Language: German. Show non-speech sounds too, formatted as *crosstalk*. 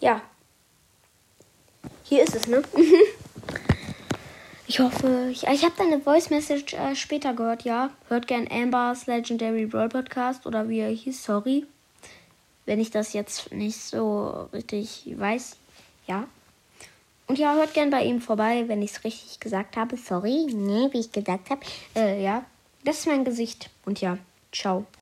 Ja. Hier ist es, ne? *laughs* ich hoffe, ich, ich habe deine Voice Message äh, später gehört, ja. Hört gern Ambers Legendary Brawl Podcast oder wie er hieß, sorry. Wenn ich das jetzt nicht so richtig weiß, ja. Und ja, hört gern bei ihm vorbei, wenn ich es richtig gesagt habe. Sorry, nee, wie ich gesagt habe. Äh, ja, das ist mein Gesicht. Und ja, ciao.